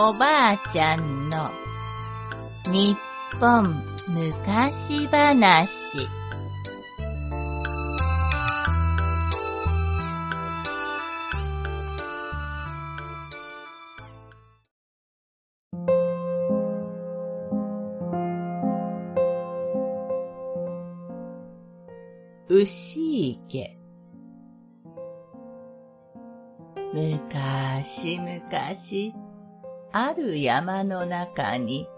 おばあちゃんの日本昔話。牛池。むかしむかし、ある山の中に、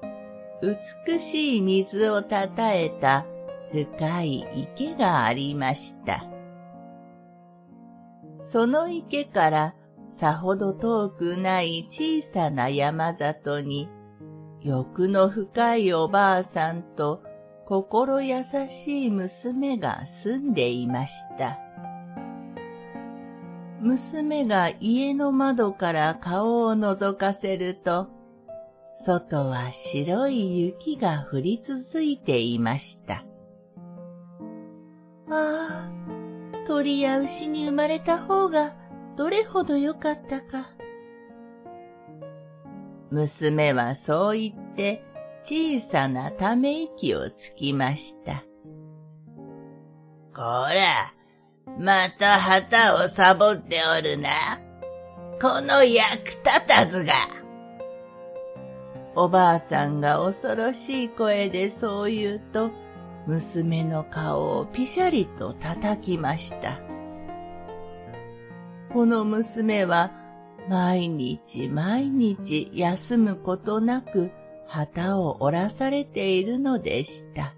美しい水をたたえた深い池がありました。その池からさほど遠くない小さな山里に、欲の深いおばあさんと心優しい娘が住んでいました。娘が家の窓から顔を覗かせると、外は白い雪が降り続いていました。ああ、鳥や牛に生まれた方がどれほどよかったか。娘はそう言って小さなため息をつきました。こら、また旗をサボっておるな。この役立たずが。おばあさんが恐ろしい声でそう言うと、娘の顔をピシャリと叩きました。この娘は毎日毎日休むことなく旗を折らされているのでした。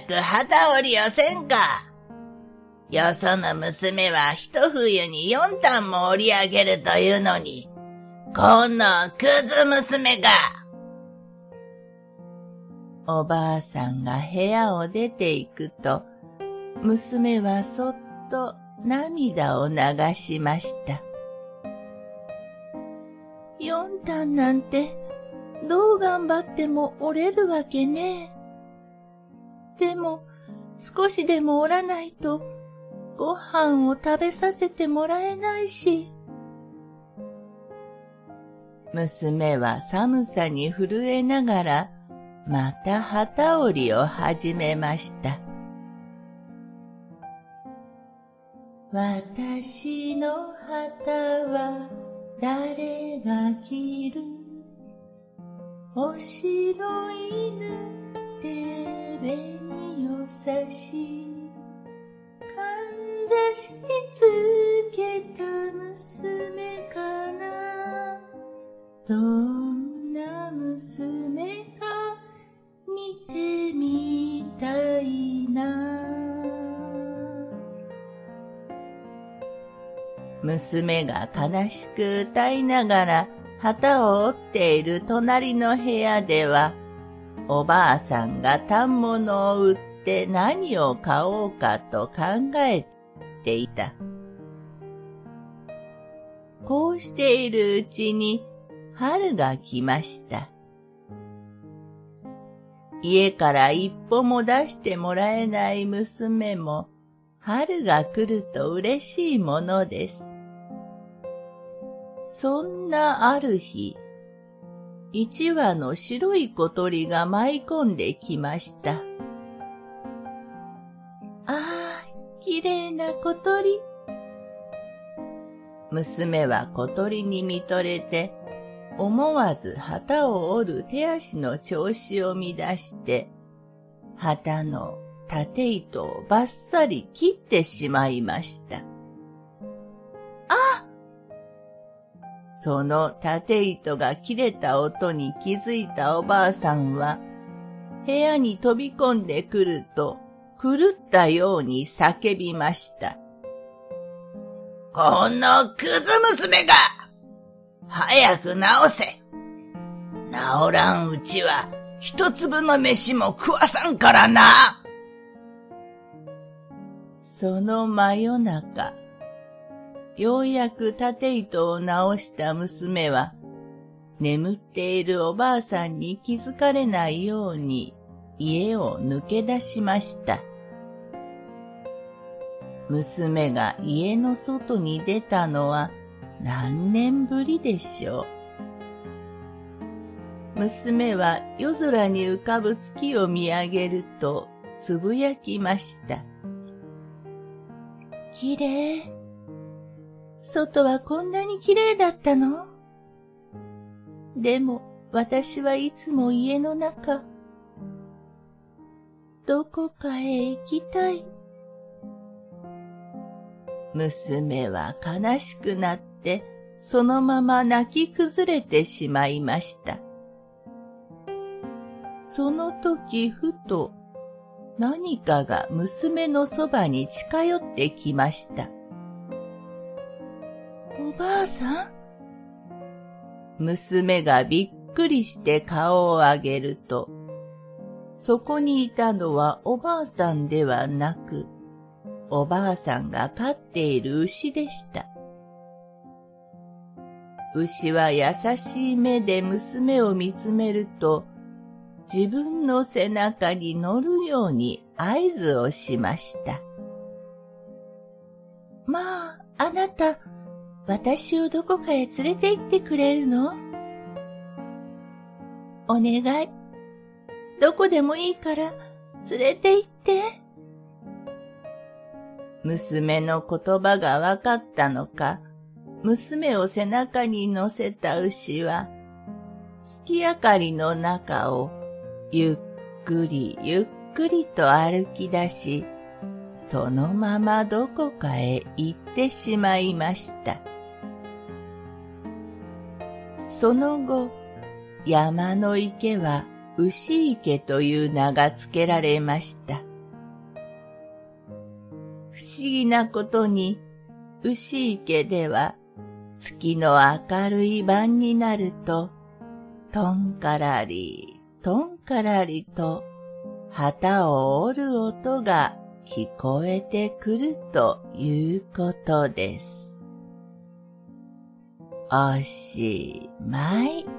く旗折りをせんか。よその娘は一冬に四単も折り上げるというのに、このクズ娘が。おばあさんが部屋を出て行くと、娘はそっと涙を流しました。四単なんて、どう頑張っても折れるわけねでも、少しでもおらないと、ご飯を食べさせてもらえないし。娘は寒さに震えながら、また旗織りを始めました。私の旗は誰が着る？星の犬って紅を差しかんざしつけた娘かな。どんな娘か見てみたいな。娘が悲しく歌いながら旗を折っている隣の部屋では、おばあさんが反物を売って何を買おうかと考えていた。こうしているうちに春が来ました。家から一歩も出してもらえない娘も春が来ると嬉しいものです。そんなある日、一羽の白い小鳥が舞い込んできました。きれいな小鳥。娘は小鳥に見とれて、思わず旗を折る手足の調子を乱して、旗の縦糸をばっさり切ってしまいました。その縦糸が切れた音に気づいたおばあさんは、部屋に飛び込んでくると、狂ったように叫びました。このクズ娘が早く直せ治らんうちは一粒の飯も食わさんからなその真夜中、ようやく縦糸を直した娘は、眠っているおばあさんに気づかれないように家を抜け出しました。娘が家の外に出たのは何年ぶりでしょう。娘は夜空に浮かぶ月を見上げるとつぶやきました。綺麗。外はこんなに綺麗だったの？でも私はいつも家の中。どこかへ行きたい。娘は悲しくなってそのまま泣き崩れてしまいました。その時ふと何かが娘のそばに近寄ってきました。おばあさん？娘がびっくりして顔を上げると、そこにいたのはおばあさんではなく、おばあさんが飼っている牛でした。牛は優しい目で娘を見つめると、自分の背中に乗るように合図をしました。まあ、あなた、私をどこかへ連れて行ってくれるの？お願い。どこでもいいから連れて行って。娘の言葉がわかったのか、娘を背中に乗せた牛は、月明かりの中をゆっくりゆっくりと歩き出し、そのままどこかへ行ってしまいました。その後、山の池は牛池という名が付けられました。不思議なことに、牛池では月の明るい晩になると、とんからり、とんからりと旗を折る音が聞こえてくるということです。おしまい。